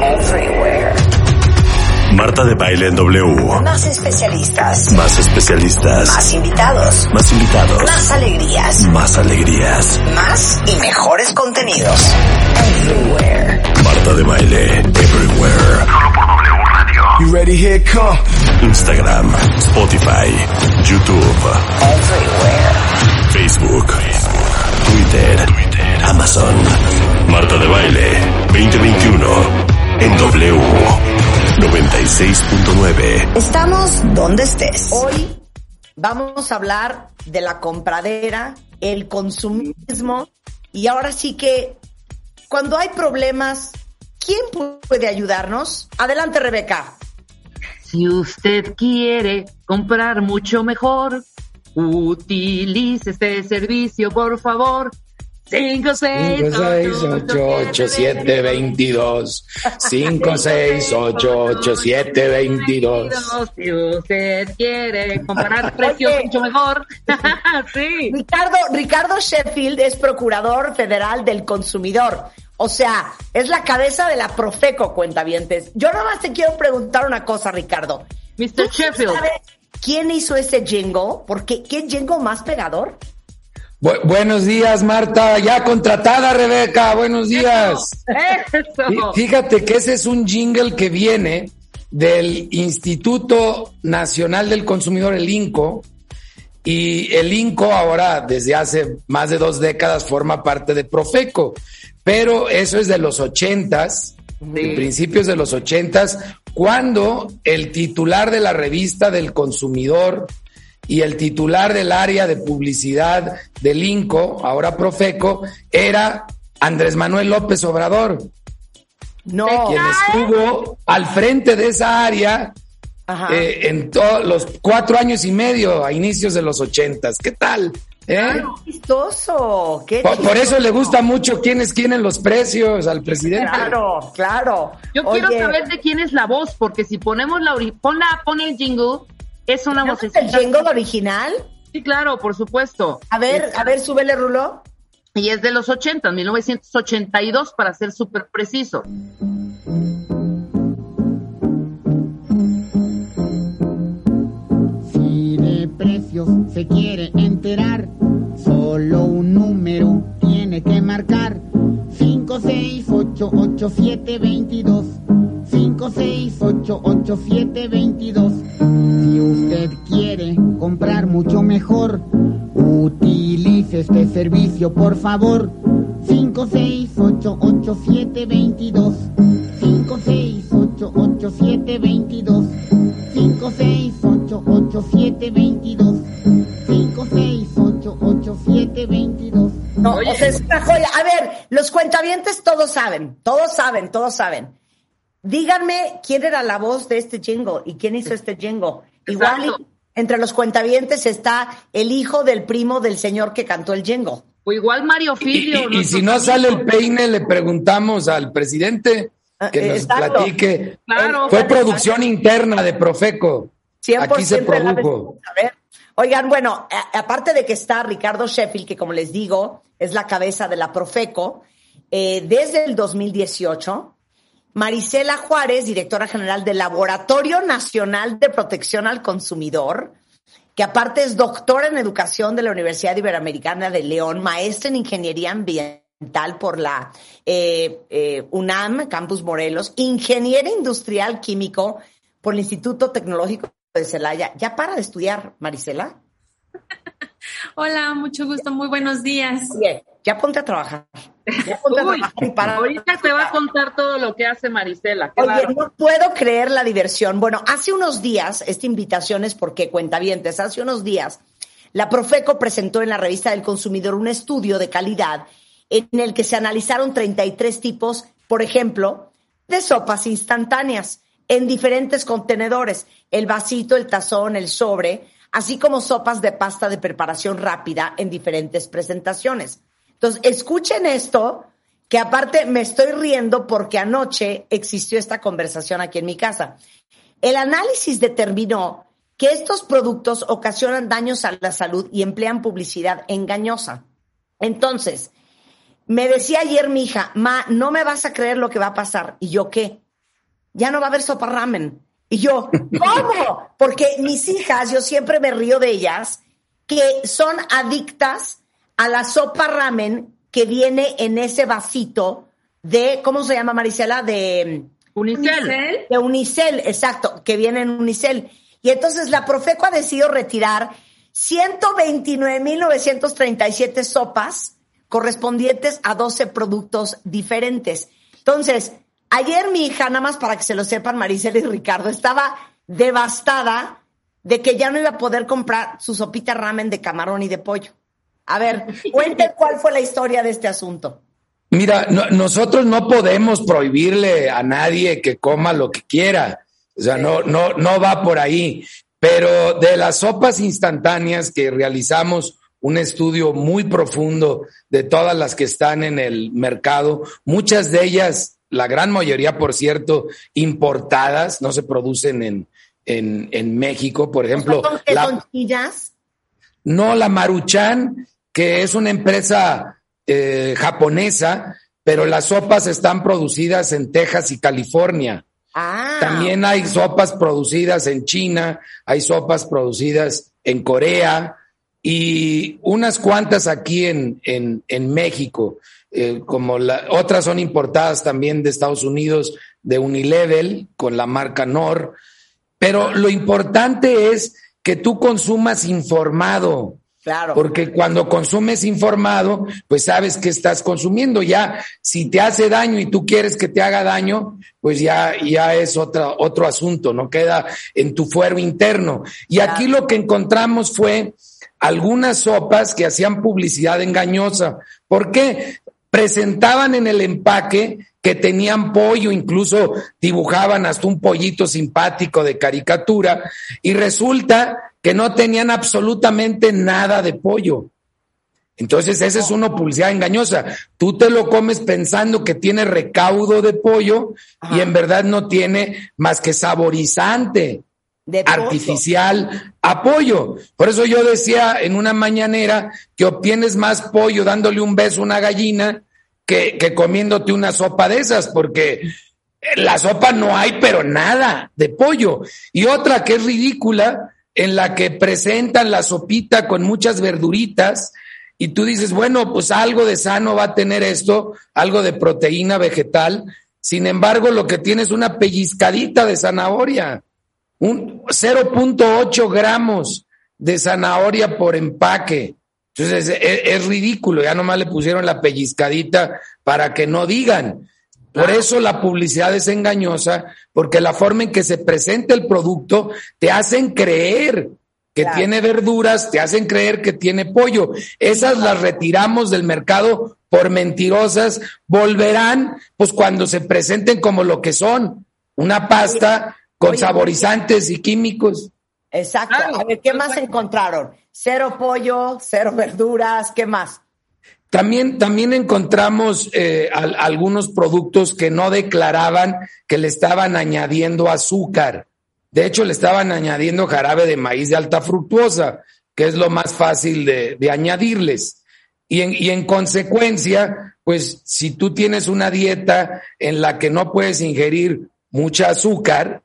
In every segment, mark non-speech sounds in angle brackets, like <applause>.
Everywhere. Marta de baile en W. Más especialistas. Más especialistas. Más invitados. Más invitados. Más alegrías. Más alegrías. Más y mejores contenidos. Everywhere. Marta de baile everywhere. Solo por W Radio. You ready? Here come. Instagram, Spotify, YouTube, Everywhere. Facebook, Twitter, Amazon. Marta de baile 2021 en W 96.9. Estamos donde estés. Hoy vamos a hablar de la compradera, el consumismo y ahora sí que cuando hay problemas, ¿quién puede ayudarnos? Adelante, Rebeca. Si usted quiere comprar mucho mejor, utilice este servicio, por favor. 5, 6, 5, 6, 8, 8, 7, 22. 5, 6, 8, 8, 7, 22. Si usted quiere comprar precios mucho mejor. <laughs> sí. Ricardo, Ricardo Sheffield es procurador federal del consumidor. O sea, es la cabeza de la Profeco, cuentavientes. Yo nada más te quiero preguntar una cosa, Ricardo. Mr. ¿Tú Sheffield. sabes quién hizo ese jingle? Porque ¿qué jingle más pegador? Bu- buenos días, Marta. Ya contratada, Rebeca. Buenos días. Eso. Fíjate que ese es un jingle que viene del Instituto Nacional del Consumidor, el INCO. Y el INCO ahora, desde hace más de dos décadas, forma parte de Profeco. Pero eso es de los ochentas, de principios de los ochentas, cuando el titular de la revista del consumidor y el titular del área de publicidad del INCO, ahora Profeco, era Andrés Manuel López Obrador No. quien estuvo al frente de esa área Ajá. eh, en todos los cuatro años y medio a inicios de los ochentas. ¿Qué tal? ¿Eh? Qué chistoso. Qué Por, por eso le gusta mucho quiénes quieren los precios al presidente. Claro, claro. Yo Oye, quiero saber de quién es la voz, porque si ponemos la pon, la, pon el jingle, es una ¿tenemos vocecita. el jingle original? Sí, claro, por supuesto. A ver, a ver, súbele, Rulo. Y es de los 80, 1982 para ser súper preciso. Si de precios se quiere enterar, solo un número tiene que marcar. 5, 6, 8, 8, 7, 22. 5, 6, 8, 8, 7, 22. Si usted quiere comprar mucho mejor, utilice este servicio, por favor. 5, 6, 8, 8, 7, 22. 5, 6, 8, 8, 7, 22. 5, 6, 8, 8, 7, 22. 5, 6, 8, 8, 7, 22. No, Oye. o sea, es una joya. A ver, los cuentavientes todos saben, todos saben, todos saben. Díganme quién era la voz de este jingle y quién hizo este jingle. Igual entre los cuentavientes está el hijo del primo del señor que cantó el jingle. O igual Mario Filio. y- si no sale el peine, le preguntamos al presidente Ah, que nos exacto. platique. Claro. Fue producción interna de Profeco. 100% Aquí se produjo. vez- A ver. Oigan, bueno, a- aparte de que está Ricardo Sheffield, que como les digo, es la cabeza de la Profeco, eh, desde el 2018, Marisela Juárez, directora general del Laboratorio Nacional de Protección al Consumidor, que aparte es doctora en educación de la Universidad Iberoamericana de León, maestra en ingeniería ambiental por la eh, eh, UNAM, Campus Morelos, ingeniera industrial químico por el Instituto Tecnológico de Celaya. ¿Ya para de estudiar, Marisela? <laughs> Hola, mucho gusto, muy buenos días. Oye, ya ponte a trabajar. Ya ponte a <laughs> trabajar ahorita te va a contar todo lo que hace Marisela. qué Oye, bárbaro. no puedo creer la diversión. Bueno, hace unos días, esta invitación es porque cuentavientes, hace unos días, la Profeco presentó en la revista del consumidor un estudio de calidad en el que se analizaron 33 tipos por ejemplo, de sopas instantáneas en diferentes contenedores, el vasito, el tazón, el sobre, así como sopas de pasta de preparación rápida en diferentes presentaciones. Entonces, escuchen esto, que aparte me estoy riendo porque anoche existió esta conversación aquí en mi casa. El análisis determinó que estos productos ocasionan daños a la salud y emplean publicidad engañosa. Entonces, me decía ayer mi hija, ma, no me vas a creer lo que va a pasar. ¿Y yo qué? Ya no va a haber sopa ramen. Y yo, ¿cómo? Porque mis hijas, yo siempre me río de ellas, que son adictas a la sopa ramen que viene en ese vasito de, ¿cómo se llama Marisela? De Unicel. De Unicel, exacto, que viene en Unicel. Y entonces la Profeco ha decidido retirar 129.937 sopas correspondientes a 12 productos diferentes. Entonces, Ayer mi hija, nada más para que se lo sepan, Maricela y Ricardo, estaba devastada de que ya no iba a poder comprar su sopita ramen de camarón y de pollo. A ver, <laughs> cuente cuál fue la historia de este asunto. Mira, nosotros no podemos prohibirle a nadie que coma lo que quiera. O sea, no, no, no va por ahí. Pero de las sopas instantáneas que realizamos un estudio muy profundo de todas las que están en el mercado, muchas de ellas la gran mayoría, por cierto, importadas, no se producen en, en, en México. Por ejemplo, la, no la Maruchan, que es una empresa eh, japonesa, pero las sopas están producidas en Texas y California. Ah. También hay sopas producidas en China, hay sopas producidas en Corea y unas cuantas aquí en, en, en México. Eh, como la, otras son importadas también de Estados Unidos, de Unilevel, con la marca Nor. Pero lo importante es que tú consumas informado. Claro. Porque cuando consumes informado, pues sabes que estás consumiendo. Ya, si te hace daño y tú quieres que te haga daño, pues ya, ya es otra, otro asunto, no queda en tu fuero interno. Y aquí lo que encontramos fue algunas sopas que hacían publicidad engañosa. ¿Por qué? Presentaban en el empaque que tenían pollo, incluso dibujaban hasta un pollito simpático de caricatura, y resulta que no tenían absolutamente nada de pollo. Entonces, esa es una publicidad engañosa. Tú te lo comes pensando que tiene recaudo de pollo y en verdad no tiene más que saborizante artificial pollo. Por eso yo decía en una mañanera que obtienes más pollo dándole un beso a una gallina que, que comiéndote una sopa de esas, porque la sopa no hay, pero nada de pollo. Y otra que es ridícula, en la que presentan la sopita con muchas verduritas, y tú dices, bueno, pues algo de sano va a tener esto, algo de proteína vegetal. Sin embargo, lo que tiene es una pellizcadita de zanahoria 0.8 gramos de zanahoria por empaque. Entonces es, ridículo, ya nomás le pusieron la pellizcadita para que no digan. Por eso la publicidad es engañosa, porque la forma en que se presenta el producto te hacen creer que tiene verduras, te hacen creer que tiene pollo. Esas las retiramos del mercado por mentirosas, volverán pues cuando se presenten como lo que son, una pasta con saborizantes y químicos. Exacto. a ver, ¿qué más encontraron? Cero pollo, cero verduras, ¿qué más? También, también encontramos eh, algunos productos que no declaraban que le estaban añadiendo azúcar. De hecho, le estaban añadiendo jarabe de maíz de alta fructuosa, que es lo más fácil de, de añadirles. Y en, y en consecuencia, pues si tú tienes una dieta en la que no puedes ingerir mucha azúcar,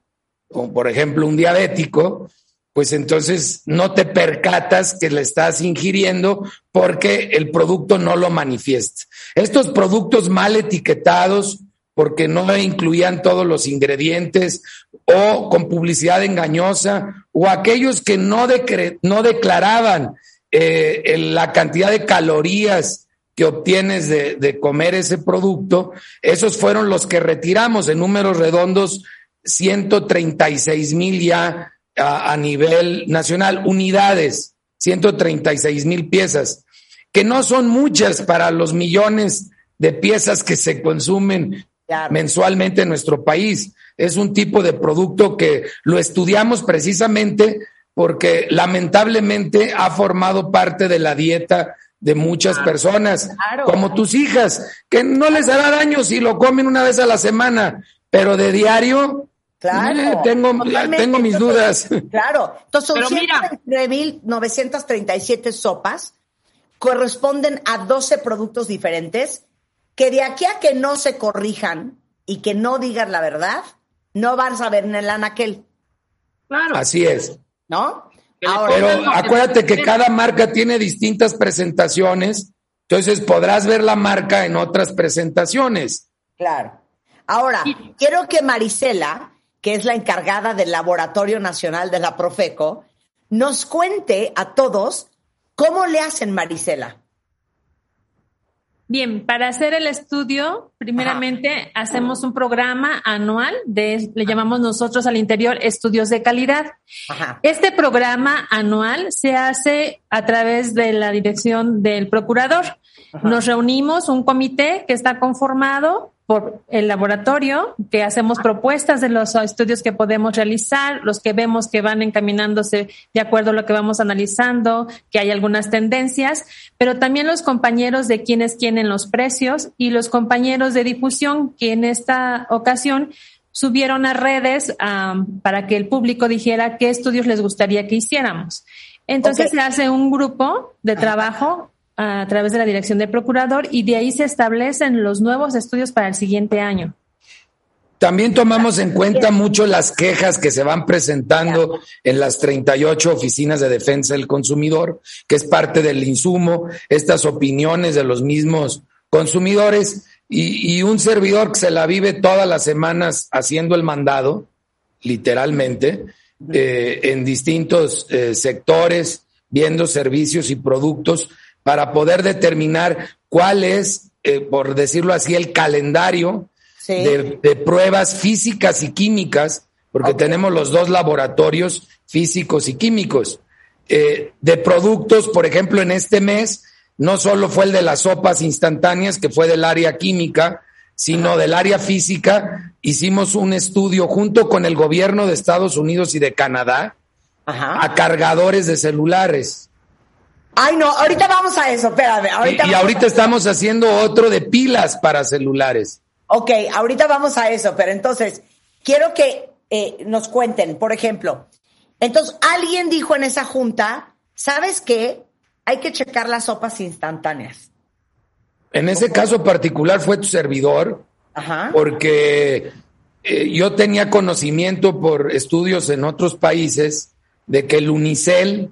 como por ejemplo un diabético, pues entonces no te percatas que le estás ingiriendo porque el producto no lo manifiesta. Estos productos mal etiquetados porque no incluían todos los ingredientes o con publicidad engañosa o aquellos que no, no declaraban eh, la cantidad de calorías que obtienes de, de comer ese producto, esos fueron los que retiramos en números redondos 136 mil ya a, nivel nacional, unidades, 136 mil piezas, que no son muchas para los millones de piezas que se consumen Claro. mensualmente en nuestro país. Es un tipo de producto que lo estudiamos precisamente porque lamentablemente ha formado parte de la dieta de muchas personas, claro. como tus hijas, que no les hará daño si lo comen una vez a la semana, pero de diario Claro. eh, tengo, tengo mis dudas. Claro. Entonces, son Pero mira. 109.937 sopas, corresponden a 12 productos diferentes, que de aquí a que no se corrijan y que no digas la verdad, no vas a ver en el anaquel, Claro. Así es. ¿no? Ahora, Pero acuérdate que cada marca tiene distintas presentaciones, entonces podrás ver la marca en otras presentaciones. Claro. Ahora, quiero que Marisela, que es la encargada del Laboratorio Nacional de la Profeco, nos cuente a todos cómo le hacen Marisela. Bien, para hacer el estudio, primeramente hacemos un programa anual de, le llamamos nosotros al interior estudios de calidad. Ajá. Este programa anual se hace a través de la dirección del procurador. Nos reunimos un comité que está conformado por el laboratorio, que hacemos propuestas de los estudios que podemos realizar, los que vemos que van encaminándose de acuerdo a lo que vamos analizando, que hay algunas tendencias, pero también los compañeros de quienes quieren los precios y los compañeros de difusión que en esta ocasión subieron a redes para que el público dijera qué estudios les gustaría que hiciéramos. Entonces se hace un grupo de trabajo a través de la dirección del procurador y de ahí se establecen los nuevos estudios para el siguiente año. También tomamos en cuenta mucho las quejas que se van presentando en las 38 oficinas de defensa del consumidor, que es parte del insumo, estas opiniones de los mismos consumidores y, y un servidor que se la vive todas las semanas haciendo el mandado, literalmente, eh, en distintos eh, sectores, viendo servicios y productos para poder determinar cuál es, eh, por decirlo así, el calendario Sí. de, de pruebas físicas y químicas, porque tenemos los dos laboratorios físicos y químicos. Eh, de productos, por ejemplo, en este mes, no solo fue el de las sopas instantáneas, que fue del área química, sino del área física. Hicimos un estudio junto con el gobierno de Estados Unidos y de Canadá Ajá. a cargadores de celulares. Ay, no, ahorita vamos a eso, espérame. Y- Ahorita y vamos ahorita estamos haciendo otro de pilas para celulares. Ok, ahorita vamos a eso, pero entonces quiero que eh, nos cuenten, por ejemplo, entonces alguien dijo en esa junta, ¿sabes qué? Hay que checar las sopas instantáneas. En ese caso particular fue tu servidor, Ajá. porque eh, yo tenía conocimiento por estudios en otros países de que el unicel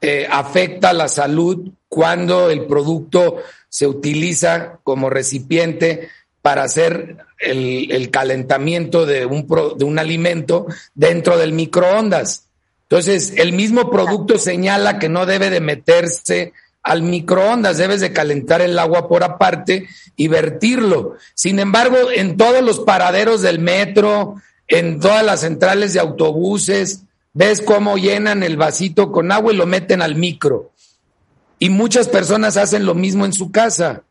eh, afecta la salud cuando el producto se utiliza como recipiente para hacer el, el calentamiento de un, pro- de un alimento dentro del microondas. Entonces, el mismo producto señala que no debe de meterse al microondas, debes de calentar el agua por aparte y vertirlo. Sin embargo, en todos los paraderos del metro, en todas las centrales de autobuses, ves cómo llenan el vasito con agua y lo meten al micro. Y muchas personas hacen lo mismo en su casa.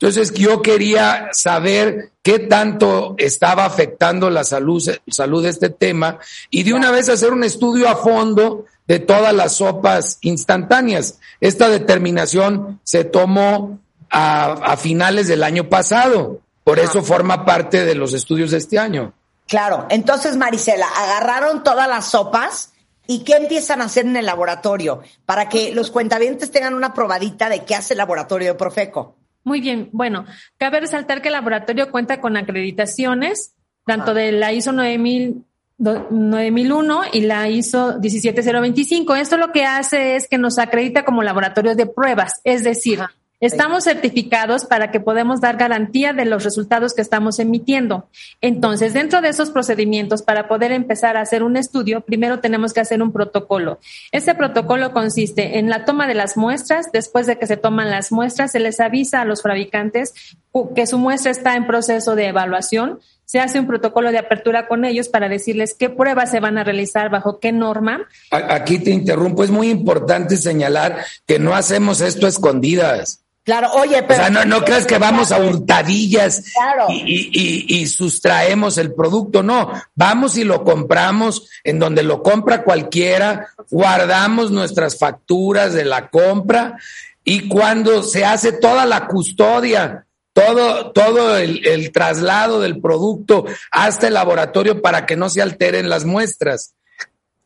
Entonces yo quería saber qué tanto estaba afectando la salud, salud de este tema y de una vez hacer un estudio a fondo de todas las sopas instantáneas. Esta determinación se tomó a, a finales del año pasado, por eso forma parte de los estudios de este año. Claro, entonces Marisela, agarraron todas las sopas y ¿qué empiezan a hacer en el laboratorio? Para que los cuentavientes tengan una probadita de qué hace el laboratorio de Profeco. Muy bien, bueno, cabe resaltar que el laboratorio cuenta con acreditaciones, tanto de la ISO 9000, do- 9001 y la ISO 17025. Esto lo que hace es que nos acredita como laboratorio de pruebas, es decir, estamos certificados para que podamos dar garantía de los resultados que estamos emitiendo. Entonces, dentro de esos procedimientos, para poder empezar a hacer un estudio, primero tenemos que hacer un protocolo. Este protocolo consiste en la toma de las muestras. Después de que se toman las muestras, se les avisa a los fabricantes que su muestra está en proceso de evaluación. Se hace un protocolo de apertura con ellos para decirles qué pruebas se van a realizar, bajo qué norma. Aquí te interrumpo, es muy importante señalar que no hacemos esto a escondidas. Claro, oye, O pero. sea, no, no creas que vamos a hurtadillas Claro. y, y- y- y sustraemos el producto, no, vamos y lo compramos en donde lo compra cualquiera, guardamos nuestras facturas de la compra y cuando se hace toda la custodia, todo, todo el, el traslado del producto hasta el laboratorio para que no se alteren las muestras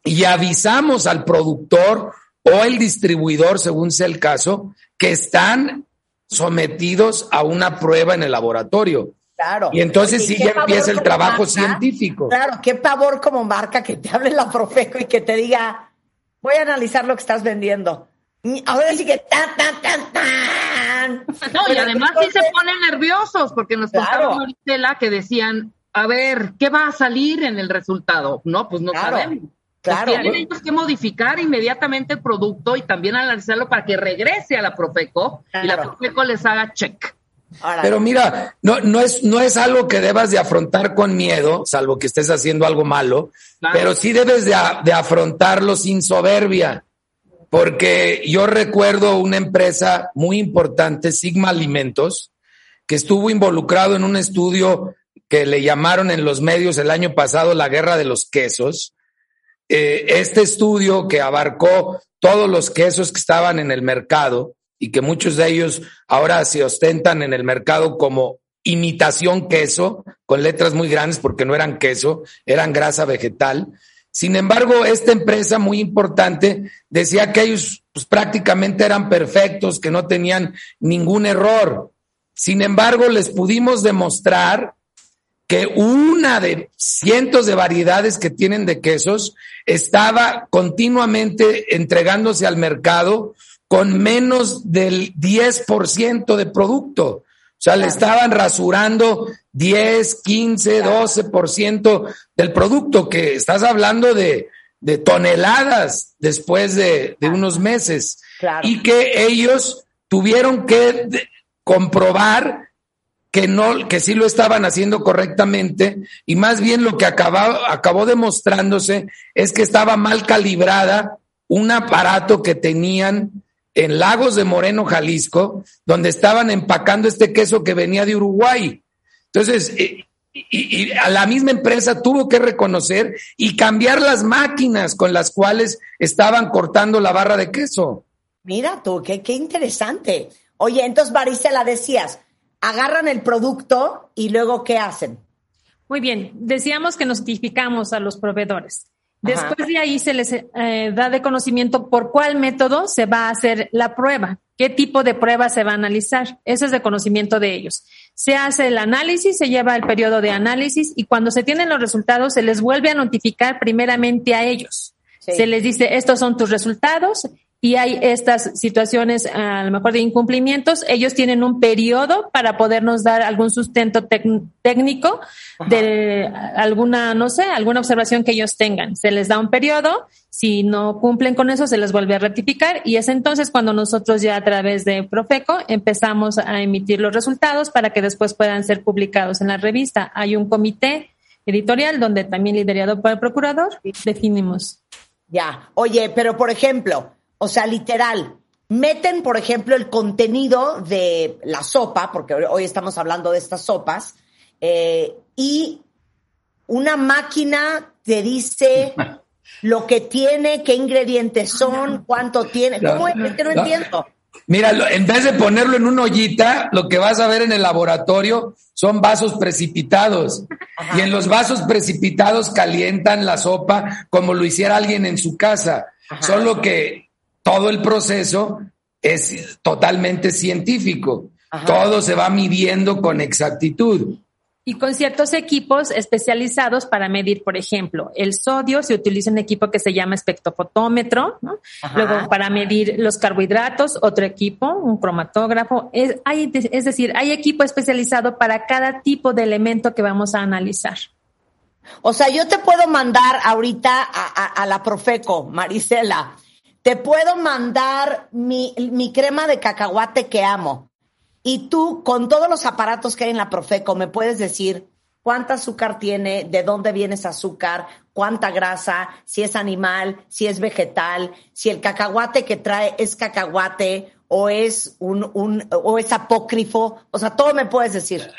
y avisamos al productor o el distribuidor, según sea el caso, que están sometidos a una prueba en el laboratorio. Claro. Y entonces Oye, sí ya empieza el trabajo marca. científico. Claro, qué pavor como marca que te hable la Profeco y que te diga, voy a analizar lo que estás vendiendo. Y ahora sí que tan, tan, tan, tan. No, y además sí se ponen nerviosos porque nos Claro. Maritela que decían, a ver, ¿qué va a salir en el resultado? No, pues no Claro, sabemos. Claro. Pues tienen ellos que modificar inmediatamente el producto y también analizarlo para que regrese a la Profeco y la. Profeco les haga check. Ahora, Pero mira, no, no, es, no es algo que debas de afrontar con miedo, salvo que estés haciendo algo malo, Claro. pero sí debes de, a- de afrontarlo sin soberbia. Porque yo recuerdo una empresa muy importante, Sigma Alimentos, que estuvo involucrado en un estudio que le llamaron en los medios el año pasado la guerra de los quesos. Eh, este estudio que abarcó todos los quesos que estaban en el mercado y que muchos de ellos ahora se ostentan en el mercado como imitación queso, con letras muy grandes porque no eran queso, eran grasa vegetal. Sin embargo, esta empresa muy importante decía que ellos pues, prácticamente eran perfectos, que no tenían ningún error. Sin embargo, les pudimos demostrar que una de cientos de variedades que tienen de quesos estaba continuamente entregándose al mercado con menos del 10% de producto. O sea, le estaban rasurando 10, 15, 12% del producto, que estás hablando de, de toneladas después de, de unos meses. Claro. Y que ellos tuvieron que comprobar que no, que sí lo estaban haciendo correctamente, y más bien lo que acabó, demostrándose es que estaba mal calibrada un aparato que tenían en Lagos de Moreno, Jalisco, donde estaban empacando este queso que venía de Uruguay. Entonces, eh, y, a la misma empresa tuvo que reconocer y cambiar las máquinas con las cuales estaban cortando la barra de queso. Mira tú, qué, qué interesante. Oye, entonces, Marisela, decías, agarran el producto y luego, ¿qué hacen? Muy bien, decíamos que notificamos a los proveedores. Ajá. Después de ahí se les eh, da de conocimiento por cuál método se va a hacer la prueba, qué tipo de prueba se va a analizar. Eso es de conocimiento de ellos. Se hace el análisis, se lleva el periodo de análisis y cuando se tienen los resultados se les vuelve a notificar primeramente a ellos. Sí. Se les dice, estos son tus resultados y hay estas situaciones a lo mejor de incumplimientos. Ellos tienen un periodo para podernos dar algún sustento técnico de alguna, no sé, alguna observación que ellos tengan. Se les da un periodo, si no cumplen con eso, se les vuelve a rectificar y es entonces cuando nosotros ya a través de Profeco empezamos a emitir los resultados para que después puedan ser publicados en la revista. Hay un comité editorial donde también liderado por el procurador definimos. Ya. Oye, pero por ejemplo, o sea, literal, meten, por ejemplo, el contenido de la sopa, porque hoy- estamos hablando de estas sopas, eh, y una máquina te dice <laughs> lo que tiene, qué ingredientes son, cuánto tiene. ¿Cómo es? Que no entiendo. Mira, en vez de ponerlo en una ollita, lo que vas a ver en el laboratorio son vasos precipitados. Y en los vasos precipitados calientan la sopa como lo hiciera alguien en su casa. Solo que todo el proceso es totalmente científico. Ajá. Todo se va midiendo con exactitud. Y con ciertos equipos especializados para medir, por ejemplo, el sodio, se utiliza un equipo que se llama espectrofotómetro, ¿no? Luego, para medir los carbohidratos, otro equipo, un cromatógrafo. Es, hay, es decir, hay equipo especializado para cada tipo de elemento que vamos a analizar. O sea, yo te puedo mandar ahorita a, a- a la Profeco, Marisela. Te puedo mandar mi, mi crema de cacahuate que amo. Y tú, con todos los aparatos que hay en la Profeco, me puedes decir cuánta azúcar tiene, de dónde viene ese azúcar, cuánta grasa, si es animal, si es vegetal, si el cacahuate que trae es cacahuate o es un, un o es apócrifo, o sea, todo me puedes decir.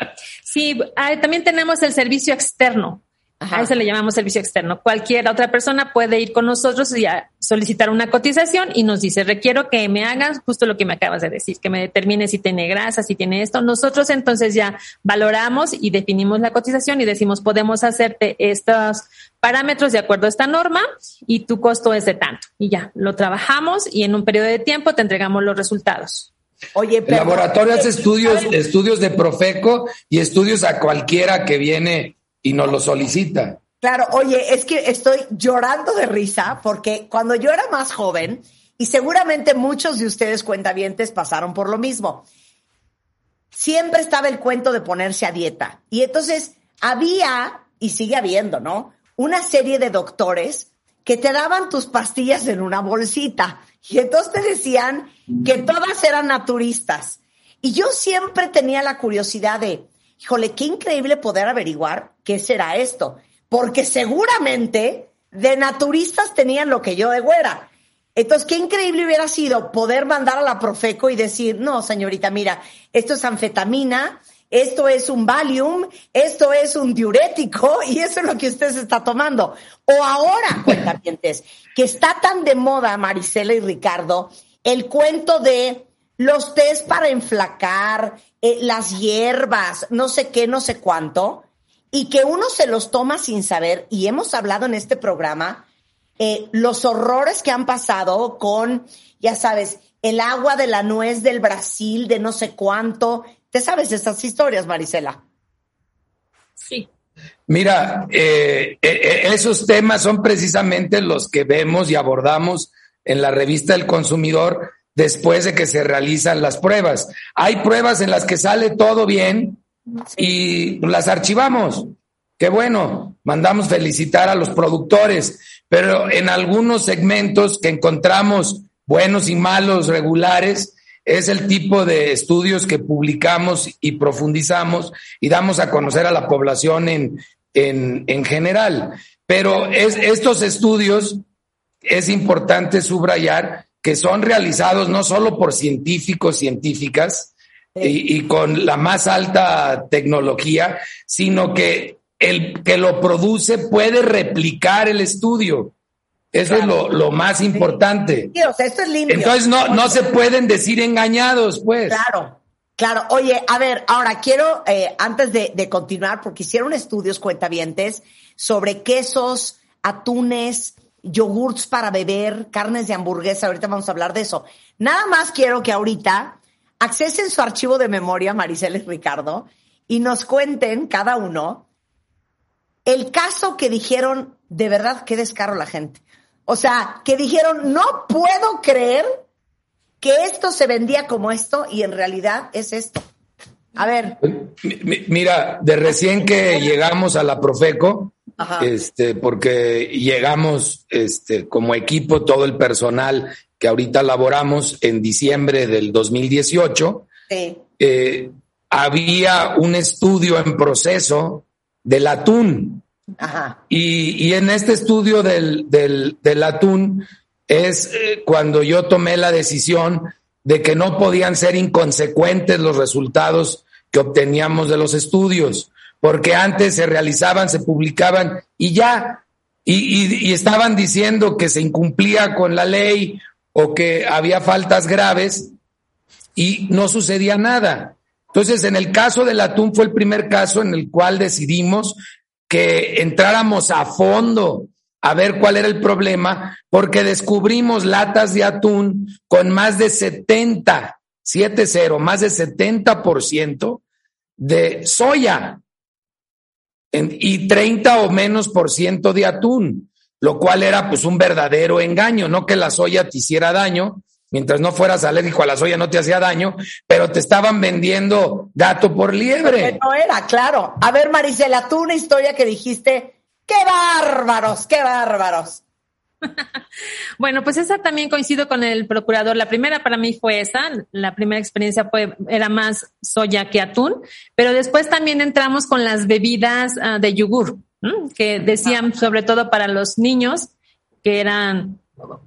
Sí, ah, también tenemos el servicio externo. Ajá. A eso le llamamos servicio externo. Cualquier otra persona puede ir con nosotros y a solicitar una cotización y nos dice, requiero que me hagas justo lo que me acabas de decir, que me determine si tiene grasa, si tiene esto. Nosotros entonces ya valoramos y definimos la cotización y decimos, podemos hacerte estos parámetros de acuerdo a esta norma y tu costo es de tanto. Y ya, lo trabajamos y en un periodo de tiempo te entregamos los resultados. Oye, El pero laboratorio hace estudios, estudios de Profeco y estudios a cualquiera que viene y nos lo solicita. Claro, oye, es que estoy llorando de risa porque cuando yo era más joven, y seguramente muchos de ustedes cuentavientes pasaron por lo mismo, siempre estaba el cuento de ponerse a dieta. Y entonces había, y sigue habiendo, ¿no? Una serie de doctores que te daban tus pastillas en una bolsita. Y entonces te decían que todas eran naturistas. Y yo siempre tenía la curiosidad de, híjole, qué increíble poder averiguar qué será esto. Porque seguramente de naturistas tenían lo que yo de güera. Entonces, qué increíble hubiera sido poder mandar a la Profeco y decir, no, señorita, mira, esto es anfetamina, esto es un Valium, esto es un diurético <laughs> y eso es lo que usted se está tomando. O ahora, <laughs> cuentavientes, que está tan de moda, Marisela y Ricardo, el cuento de los test para enflacar, eh, las hierbas, no sé qué, no sé cuánto, y que uno se los toma sin saber, y hemos hablado en este programa, eh, los horrores que han pasado con, ya sabes, el agua de la nuez del Brasil, de no sé cuánto. ¿Te sabes estas historias, Marisela? Sí. Mira, eh, eh, esos temas son precisamente los que vemos y abordamos en la revista del consumidor después de que se realizan las pruebas. Hay pruebas en las que sale todo bien y las archivamos. Qué bueno, mandamos felicitar a los productores, pero en algunos segmentos que encontramos buenos y malos regulares, es el tipo de estudios que publicamos y profundizamos y damos a conocer a la población en, en, en general. Pero es, estos estudios es importante subrayar que son realizados no solo por científicos, científicas, y, y, con la más alta tecnología, sino que el que lo produce puede replicar el estudio. Eso claro. es lo, lo, más importante. Sí, o sea, esto es limpio. Entonces no, no se pueden decir engañados, pues. Claro, claro. Oye, a ver, ahora quiero, eh, antes de, de, continuar, porque hicieron estudios cuentavientes sobre quesos, atunes, yogurts para beber, carnes de hamburguesa. Ahorita vamos a hablar de eso. Nada más quiero que ahorita accesen su archivo de memoria, Maricel Ricardo, y nos cuenten cada uno el caso que dijeron, de verdad, qué descaro la gente. O sea, que dijeron, no puedo creer que esto se vendía como esto y en realidad es esto. A ver. Mira, de recién que llegamos a la Profeco, Ajá. este, porque llegamos este, como equipo, todo el personal que ahorita laboramos en diciembre del 2018, sí. eh, había un estudio en proceso del atún. Ajá. Y, y, en este estudio del, del, del atún es eh, cuando yo tomé la decisión de que no podían ser inconsecuentes los resultados que obteníamos de los estudios, porque antes se realizaban, se publicaban y ya, y, estaban diciendo que se incumplía con la ley o que había faltas graves y no sucedía nada. Entonces, en el caso del atún fue el primer caso en el cual decidimos que entráramos a fondo a ver cuál era el problema, porque descubrimos latas de atún con más de 70, 7-0, más de 70% de soya y 30 o menos por ciento de atún, lo cual era pues un verdadero engaño, no que la soya te hiciera daño, mientras no fueras alérgico a la soya no te hacía daño, pero te estaban vendiendo gato por liebre. No era, claro. A ver, Marisela, tú una historia que dijiste, qué bárbaros, qué bárbaros. Bueno, pues esa también coincido con el procurador. La primera para mí fue esa, la primera experiencia fue, era más soya que atún, pero después también entramos con las bebidas uh, de yogur, que decían sobre todo para los niños que eran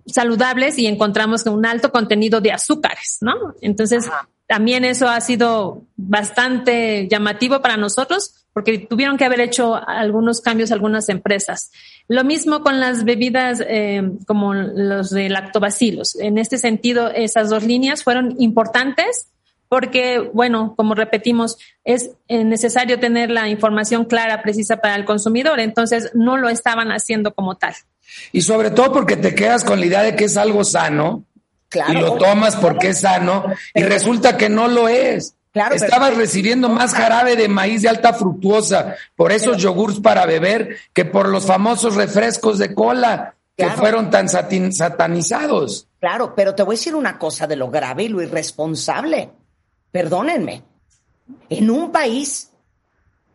saludables y encontramos un alto contenido de azúcares, ¿no? Entonces, también eso ha sido bastante llamativo para nosotros porque tuvieron que haber hecho algunos cambios algunas empresas. Lo mismo con las bebidas eh, como los de lactobacilos. En este sentido, esas dos líneas fueron importantes porque, bueno, como repetimos, es eh, necesario tener la información clara, precisa para el consumidor. Entonces, no lo estaban haciendo como tal. Y sobre todo porque te quedas con la idea de que es algo sano y lo tomas porque es sano y resulta que no lo es. Claro, Estabas recibiendo más jarabe de maíz de alta fructuosa por esos yogurts para beber que por los famosos refrescos de cola que fueron tan satanizados. Claro, pero te voy a decir una cosa de lo grave y lo irresponsable. Perdónenme. En un país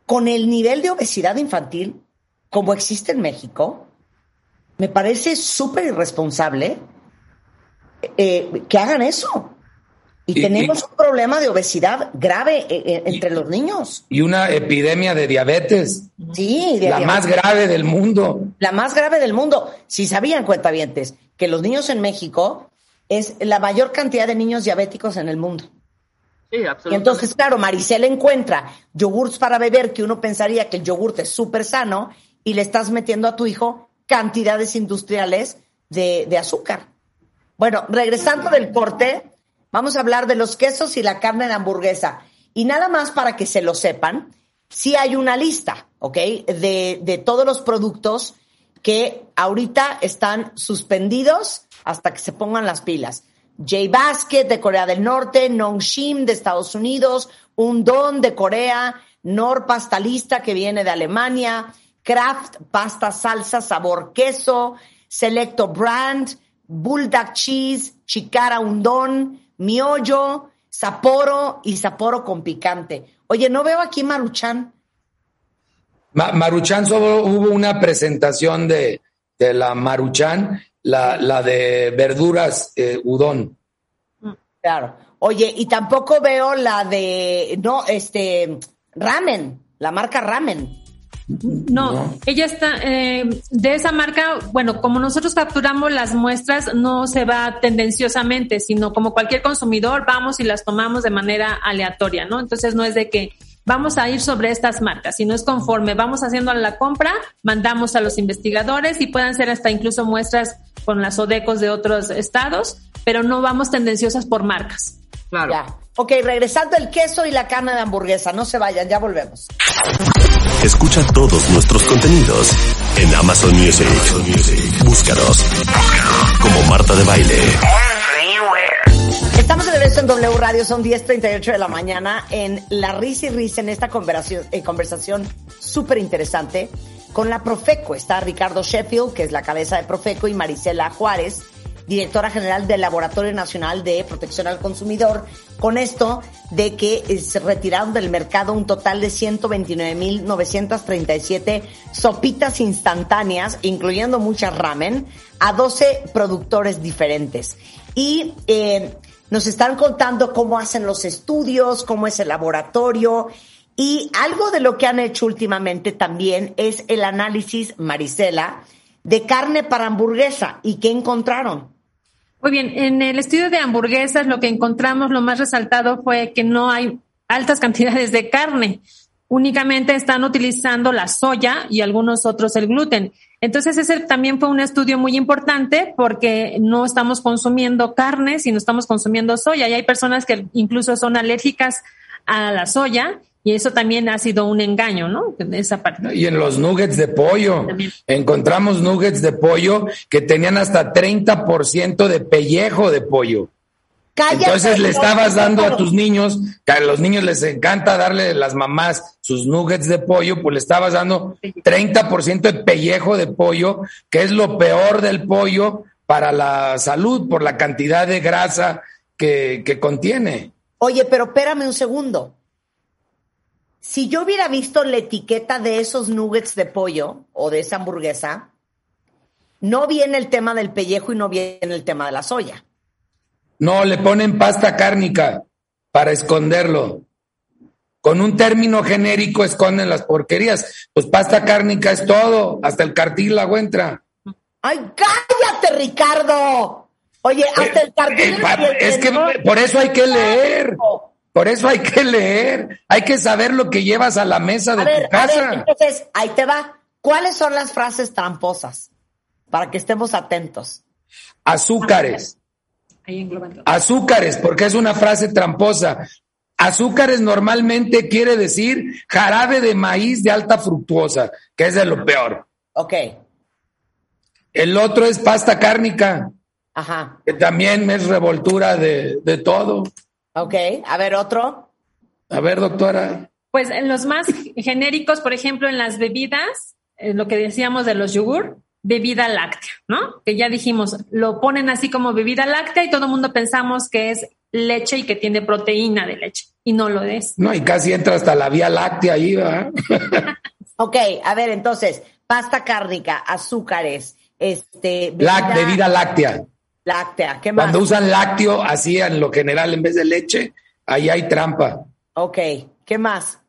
con el nivel de obesidad infantil como existe en México, me parece súper irresponsable eh, que hagan eso. Y, tenemos un problema de obesidad grave eh, eh, entre los niños. Y una epidemia de diabetes. Sí, la más grave del mundo. La más grave del mundo. Si sabían, cuentavientes, que los niños en México es la mayor cantidad de niños diabéticos en el mundo. Sí, absolutamente. Y entonces, claro, Maricela encuentra yogurts para beber que uno pensaría que el yogurt es súper sano y le estás metiendo a tu hijo cantidades industriales de, de azúcar. Bueno, regresando del corte, vamos a hablar de los quesos y la carne de hamburguesa. Y nada más para que se lo sepan, sí hay una lista, ¿ok? De, todos los productos que ahorita están suspendidos hasta que se pongan las pilas. J Basket de Corea del Norte, Nongshim de Estados Unidos, Undon de Corea, Nor Pastalista que viene de Alemania, Kraft Pasta Salsa Sabor Queso, Selecto Brand, Bulldog Cheese, Chicara Undón, Miollo, Sapporo y Sapporo con picante. Oye, no veo aquí Maruchan. Maruchan solo hubo una presentación de, la Maruchan, la, la de verduras eh, udón. Claro. Oye, y tampoco veo la de, no, este, ramen, la marca ramen. No, ella está eh, de esa marca. Bueno, como nosotros capturamos las muestras, no se va tendenciosamente, sino como cualquier consumidor, vamos y las tomamos de manera aleatoria, ¿no? Entonces no es de que vamos a ir sobre estas marcas, sino es conforme vamos haciendo la compra, mandamos a los investigadores y puedan ser hasta incluso muestras con las ODECOS de otros estados, pero no vamos tendenciosas por marcas. Claro. Ya. Ok, regresando el queso y la carne de hamburguesa, no se vayan, ya volvemos. Escucha todos nuestros contenidos en Amazon Music. Búscanos como Marta de Baile. Estamos de regreso en W Radio, son 10.38 de la mañana en la risa y risa en esta conversación, eh, conversación súper interesante con la Profeco. Está Ricardo Sheffield, que es la cabeza de Profeco, y Marisela Juárez, directora general del Laboratorio Nacional de Protección al Consumidor, con esto de que eh, se retiraron del mercado un total de 129.937 sopitas instantáneas, incluyendo muchas ramen, a 12 productores diferentes. Y eh, nos están contando cómo hacen los estudios, cómo es el laboratorio. Y algo de lo que han hecho últimamente también es el análisis, Marisela, de carne para hamburguesa. ¿Y qué encontraron? Muy bien, en el estudio de hamburguesas lo que encontramos, lo más resaltado fue que no hay altas <laughs> cantidades de carne, únicamente están utilizando la soya y algunos otros el gluten. Entonces ese también fue un estudio muy importante porque no estamos consumiendo carne, sino estamos consumiendo soya y hay personas que incluso son alérgicas a la soya y eso también ha sido un engaño, ¿no? Esa parte. Y en los nuggets de pollo, encontramos nuggets de pollo que tenían hasta 30% de pellejo de pollo. Entonces le estabas dando a tus niños, que a los niños les encanta darle a las mamás sus nuggets de pollo, pues le estabas dando 30% de pellejo de pollo, que es lo peor del pollo para la salud por la cantidad de grasa que, que contiene. Oye, pero espérame un segundo si yo hubiera visto la etiqueta de esos nuggets de pollo o de esa hamburguesa, no viene el tema del pellejo y no viene el tema de la soya. No, le ponen pasta cárnica para esconderlo. Con un término genérico esconden las porquerías. Pues pasta cárnica es todo, hasta el cartílago entra. ¡Ay, cállate, Ricardo! Oye, hasta el cartón. Eh, es que por eso hay que leer. Por eso hay que leer. Hay que saber lo que llevas a la mesa de tu casa. entonces, ahí te va. ¿Cuáles son las frases tramposas? Para que estemos atentos. Azúcares. Azúcares, porque es una frase tramposa. Azúcares normalmente quiere decir jarabe de maíz de alta fructuosa, que es de lo peor. Ok. El otro es pasta cárnica. Ajá. Que también es revoltura de, de todo. Ok. A ver, otro. A ver, doctora. Pues en los más genéricos, por ejemplo, en las bebidas, eh, lo que decíamos de los yogur, bebida láctea, ¿no? Que ya dijimos, lo ponen así como bebida láctea y todo el mundo pensamos que es leche y que tiene proteína de leche y no lo es. No, y casi entra hasta la vía láctea ahí, ¿verdad? <laughs> ok, a ver, entonces, pasta cárnica, azúcares, este... Bebida, bebida láctea. Láctea, ¿qué más? Cuando usan lácteo, así en lo general, en vez de leche, ahí hay trampa. Ok, ¿qué más?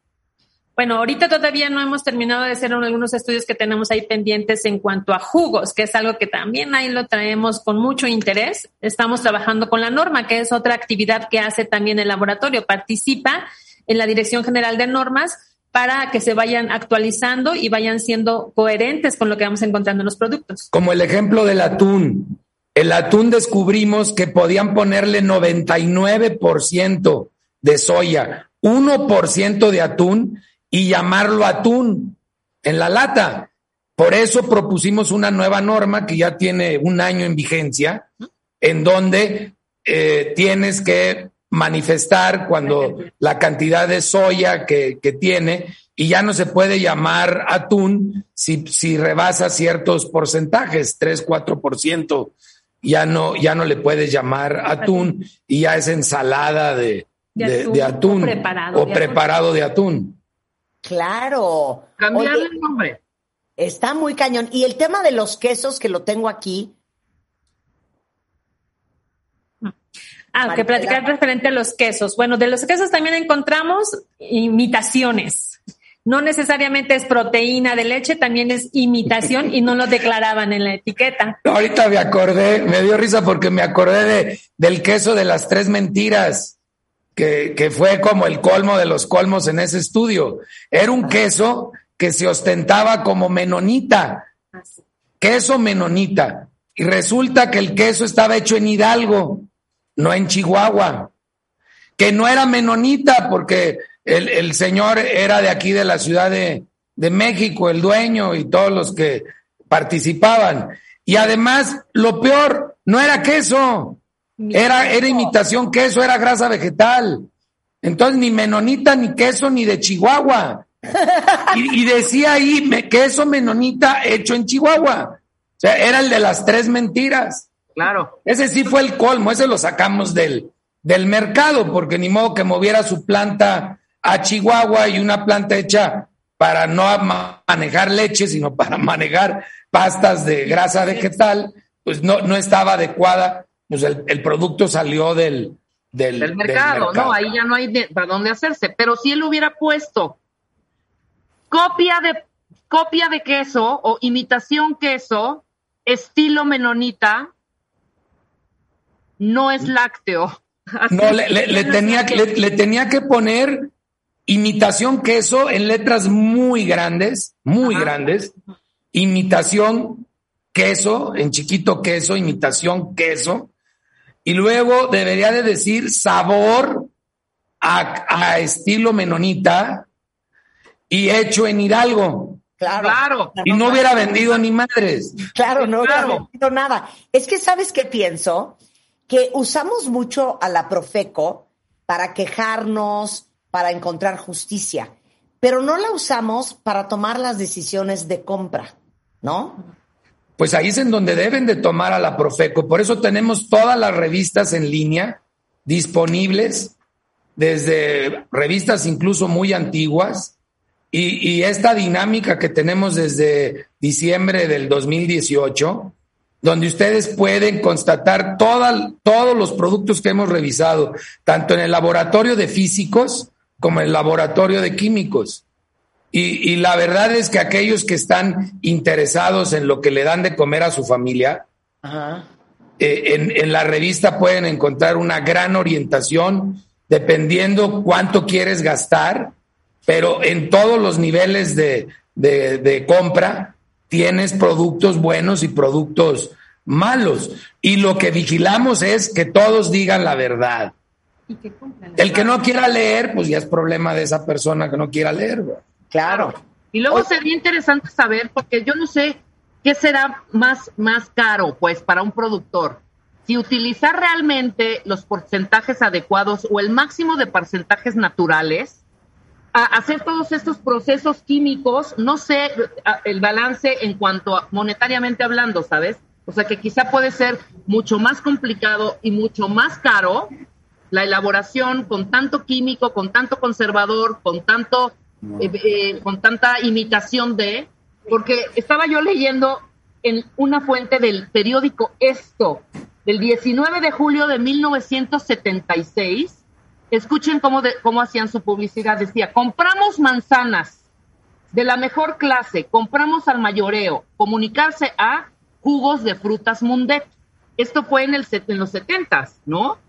Bueno, ahorita todavía no hemos terminado de hacer algunos estudios que tenemos ahí pendientes en cuanto a jugos, que es algo que también ahí lo traemos con mucho interés. Estamos trabajando con la norma, que es otra actividad que hace también el laboratorio. Participa en la Dirección General de Normas para que se vayan actualizando y vayan siendo coherentes con lo que vamos encontrando en los productos. Como el ejemplo del atún. El atún descubrimos que podían ponerle 99% de soya, 1% de atún y llamarlo atún en la lata. Por eso propusimos una nueva norma que ya tiene un año en vigencia, en donde eh, tienes que manifestar cuando la cantidad de soya que, tiene y ya no se puede llamar atún si, si rebasa ciertos porcentajes, 3, 4%, ya no, ya no le puedes llamar atún y ya es ensalada de, atún, o preparado de atún. Claro. Cambiarle el nombre. Está muy cañón. Y el tema de los quesos, que lo tengo aquí. Ah, que platicar referente a los quesos. Bueno, de los quesos también encontramos imitaciones. No necesariamente es proteína de leche, también es imitación y no lo declaraban en la etiqueta. Ahorita me acordé, me dio risa porque me acordé de, del queso de las tres mentiras que, fue como el colmo de los colmos en ese estudio. Era un queso que se ostentaba como menonita, queso menonita. Y resulta que el queso estaba hecho en Hidalgo, no en Chihuahua, que no era menonita porque el, señor era de aquí de la Ciudad de, de México, el dueño y todos los que participaban. Y además, lo peor, no era queso, era, era imitación queso, era grasa vegetal. Entonces, ni menonita, ni queso, ni de Chihuahua. <laughs> Y, decía ahí, queso menonita hecho en Chihuahua. O sea, era el de las tres mentiras. Claro. Ese sí fue el colmo, ese lo sacamos del, del mercado, porque ni modo que moviera su planta a Chihuahua y una planta hecha para no manejar leche, sino para manejar pastas de grasa vegetal, pues no, no estaba adecuada pues el, producto salió del, del, mercado, ¿no? Ahí ya no hay para dónde hacerse. Pero si él hubiera puesto copia de, copia de queso o imitación queso, estilo menonita, no es lácteo. <laughs> no, le, tenía, le, tenía que poner imitación queso en letras muy grandes, muy grandes, imitación queso, en chiquito queso, imitación queso, y luego debería de decir sabor a, estilo menonita y hecho en Hidalgo. Claro. Y no hubiera vendido ni madres. Claro, no hubiera vendido nada. Es que, ¿sabes qué pienso? Que usamos mucho a la Profeco para quejarnos, para encontrar justicia, pero no la usamos para tomar las decisiones de compra, ¿no? pues ahí es en donde deben de tomar a la Profeco. Por eso tenemos todas las revistas en línea disponibles, desde revistas incluso muy antiguas, y, esta dinámica que tenemos desde diciembre del 2018, donde ustedes pueden constatar todos los productos que hemos revisado, tanto en el laboratorio de físicos como el laboratorio de químicos. Y, y, la verdad es que aquellos que están interesados en lo que le dan de comer a su familia, eh, en, en, la revista pueden encontrar una gran orientación dependiendo cuánto quieres gastar, pero en todos los niveles de, de, de compra tienes productos buenos y productos malos. Y lo que vigilamos es que todos digan la verdad. El que no quiera leer, pues ya es problema de esa persona que no quiera leer. Claro. Y luego sería interesante saber, porque yo no sé qué será más, más caro, pues, para un productor. Si utilizar realmente los porcentajes adecuados o el máximo de porcentajes naturales, a hacer todos estos procesos químicos, no sé el balance en cuanto a monetariamente hablando, ¿sabes? O sea que quizá puede ser mucho más complicado y mucho más caro la elaboración con tanto químico, con tanto conservador, con tanto, eh, eh, con tanta imitación de, porque estaba yo leyendo en una fuente del periódico Esto, del 19 de julio de 1976, escuchen cómo, de, cómo hacían su publicidad, decía, compramos manzanas de la mejor clase, compramos al mayoreo, comunicarse a jugos de frutas Mundet. Esto fue en, el, en los setentas, ¿no?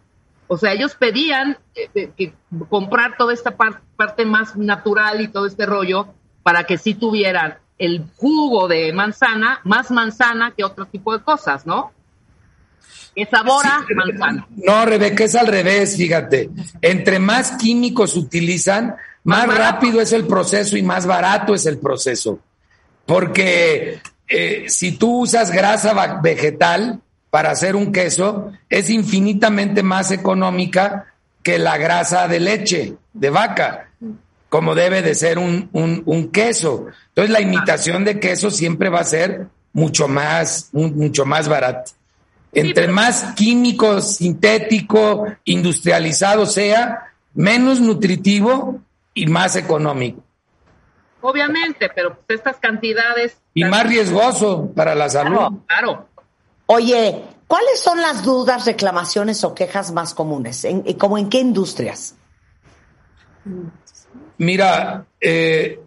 O sea, ellos pedían eh, que comprar toda esta parte más natural y todo este rollo para que sí tuvieran el jugo de manzana, más manzana que otro tipo de cosas, ¿no? Que sabora manzana. No, Rebeca, es al revés, fíjate. Entre más químicos utilizan, más, más rápido es el proceso y más barato es el proceso. Porque eh, si tú usas grasa vegetal para hacer un queso, es infinitamente más económica que la grasa de leche de vaca, como debe de ser un, un, queso. Entonces la imitación de queso siempre va a ser mucho más, mucho más barata. Entre más químico, sintético, industrializado sea, menos nutritivo y más económico obviamente, pero pues estas cantidades... Y más riesgoso para la salud. Claro, Oye, ¿cuáles son las dudas, reclamaciones o quejas más comunes? ¿En, ¿Cómo en qué industrias? Mira, eh,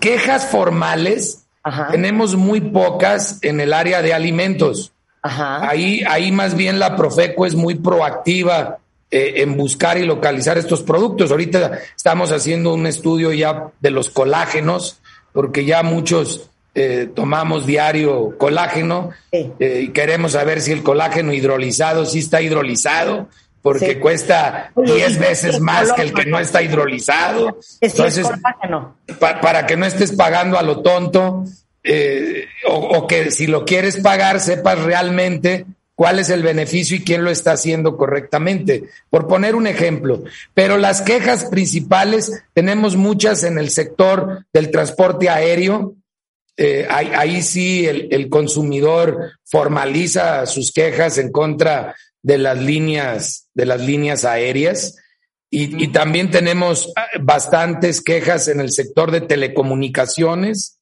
quejas formales tenemos muy pocas en el área de alimentos. Ahí, ahí más bien la Profeco es muy proactiva eh, en buscar y localizar estos productos. Ahorita estamos haciendo un estudio ya de los colágenos, porque ya muchos eh, tomamos diario colágeno eh, y queremos saber si el colágeno hidrolizado sí está hidrolizado, porque cuesta 10 veces más que el que no está hidrolizado. Entonces, para que no estés pagando a lo tonto, o, o, que si lo quieres pagar, sepas realmente cuál es el beneficio y quién lo está haciendo correctamente, por poner un ejemplo. Pero las quejas principales tenemos muchas en el sector del transporte aéreo. Eh, ahí, sí el, consumidor formaliza sus quejas en contra de las líneas, de las líneas aéreas. Y, y también tenemos ah, bastantes quejas en el sector de telecomunicaciones,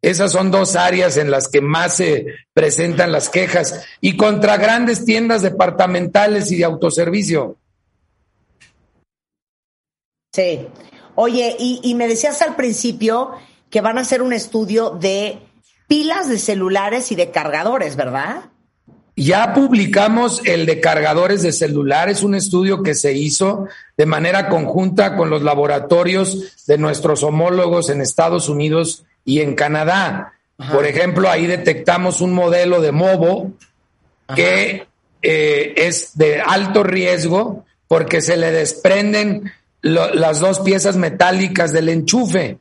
esas son dos áreas en las que más se presentan las quejas y contra grandes tiendas departamentales y de autoservicio. Sí. Oye, y, me decías al principio que van a hacer un estudio de pilas de celulares y de cargadores, ¿verdad? Ya publicamos el de cargadores de celulares, un estudio que se hizo de manera conjunta con los laboratorios de nuestros homólogos en Estados Unidos y en Canadá. Por ejemplo, ahí detectamos un modelo de MOBO que eh, es de alto riesgo porque se le desprenden las dos piezas metálicas del enchufe.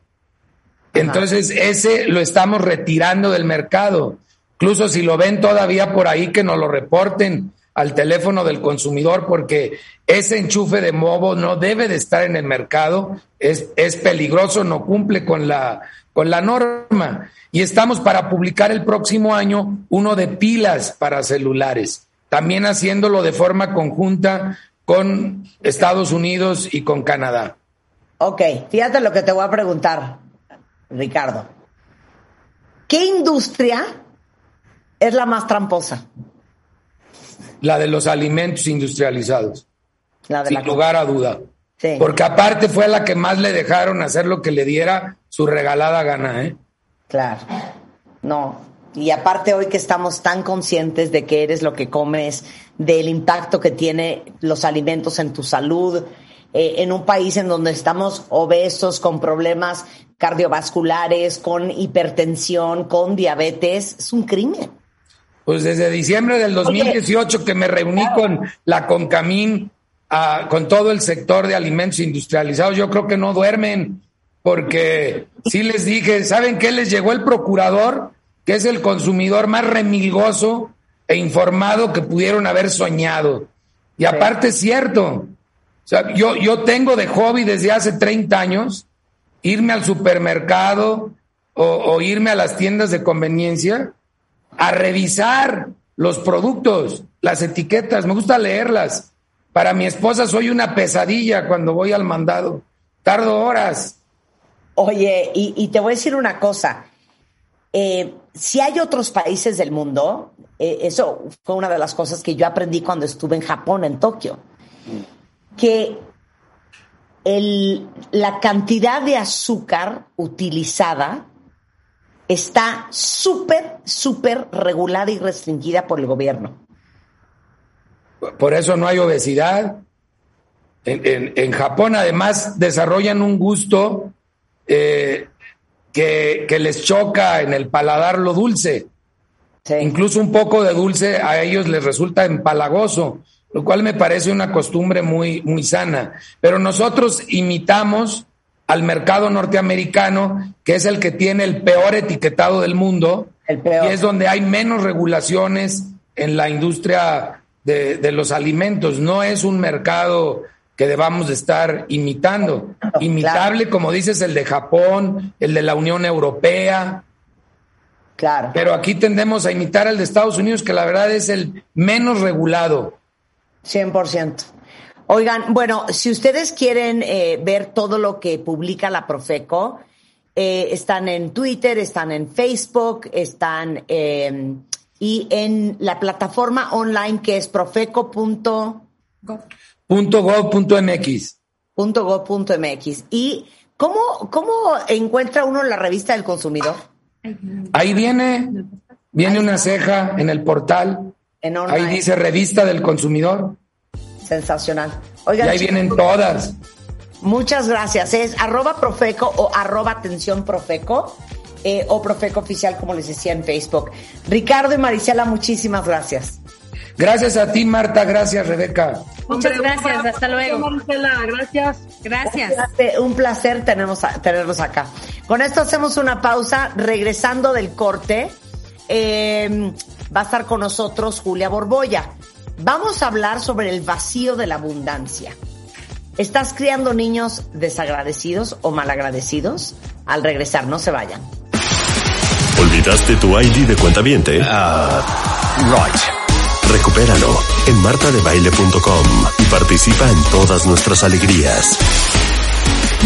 Entonces, ese lo estamos retirando del mercado. Incluso si lo ven todavía por ahí, que nos lo reporten al teléfono del consumidor, porque ese enchufe de MOBO no debe de estar en el mercado, es, es peligroso, no cumple con la con la norma. Y estamos para publicar el próximo año uno de pilas para celulares, también haciéndolo de forma conjunta con Estados Unidos y con Canadá. Ok, fíjate lo que te voy a preguntar, Ricardo. ¿Qué industria es la más tramposa? La de los alimentos industrializados. sin lugar a duda. Porque aparte fue la que más le dejaron hacer lo que le diera su regalada gana, ¿eh? Claro. No. Y aparte hoy que estamos tan conscientes de que eres lo que comes, del impacto que tiene los alimentos en tu salud, eh, en un país en donde estamos obesos, con problemas cardiovasculares, con hipertensión, con diabetes, es un crimen. Pues desde diciembre del 2018 que me reuní con la Concamín, ah, con todo el sector de alimentos industrializados, yo creo que no duermen, porque sí les dije, ¿saben qué? Les llegó el procurador, que es el consumidor más remilgoso e informado que pudieron haber soñado. Y aparte es cierto, o sea, yo, yo tengo de hobby desde hace 30 años irme al supermercado o, irme a las tiendas de conveniencia a revisar los productos, las etiquetas, me gusta leerlas. Para mi esposa soy una pesadilla cuando voy al mandado. Tardo horas. Oye, y, te voy a decir una cosa. Eh, si hay otros países del mundo, eh, eso fue una de las cosas que yo aprendí cuando estuve en Japón, en Tokio que el, la cantidad de azúcar utilizada está súper, súper regulada y restringida por el gobierno. Por eso no hay obesidad. En, Japón además desarrollan un gusto eh, que, que, les choca en el paladar lo dulce. Incluso un poco de dulce a ellos les resulta empalagoso lo cual me parece una costumbre muy, muy sana. Pero nosotros imitamos al mercado norteamericano, que es el que tiene el peor etiquetado del mundo, y es donde hay menos regulaciones en la industria de, los alimentos. No es un mercado que debamos de estar imitando. Imitable, como dices, el de Japón, el de la Unión Europea. Claro. Pero aquí tendemos a imitar al de Estados Unidos, que la verdad es el menos regulado. 100%. Oigan, bueno, si ustedes quieren eh, ver todo lo que publica la Profeco, eh, están en Twitter, están en Facebook, están em, y en la plataforma online que es profeco.gov.mx. .gov.mx. ¿Y cómo, cómo encuentra uno la revista del consumidor? Ahí viene, viene una ceja en el portal. Ahí dice revista del consumidor. Sensacional. y ahí vienen todas. Muchas gracias. Es arroba profeco o arroba atención profeco eh, o profeco oficial, como les decía en Facebook. Ricardo y Marisela, muchísimas gracias. Gracias a ti, Marta. Gracias, Rebeca. Muchas gracias. Hasta luego. Marisela, gracias. Gracias. Un placer tenemos tenerlos acá. Con esto hacemos una pausa. Regresando del corte, eh, va a estar con nosotros Julia Borboya. Vamos a hablar sobre el vacío de la abundancia. ¿Estás criando niños desagradecidos o malagradecidos? Al regresar, no se vayan. ¿Olvidaste tu ID de cuenta viente? Ah, right. Recupéralo en martadebaile.com y participa en todas nuestras alegrías.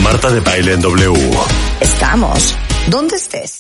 Marta de Baile en W. Estamos. ¿Dónde estés?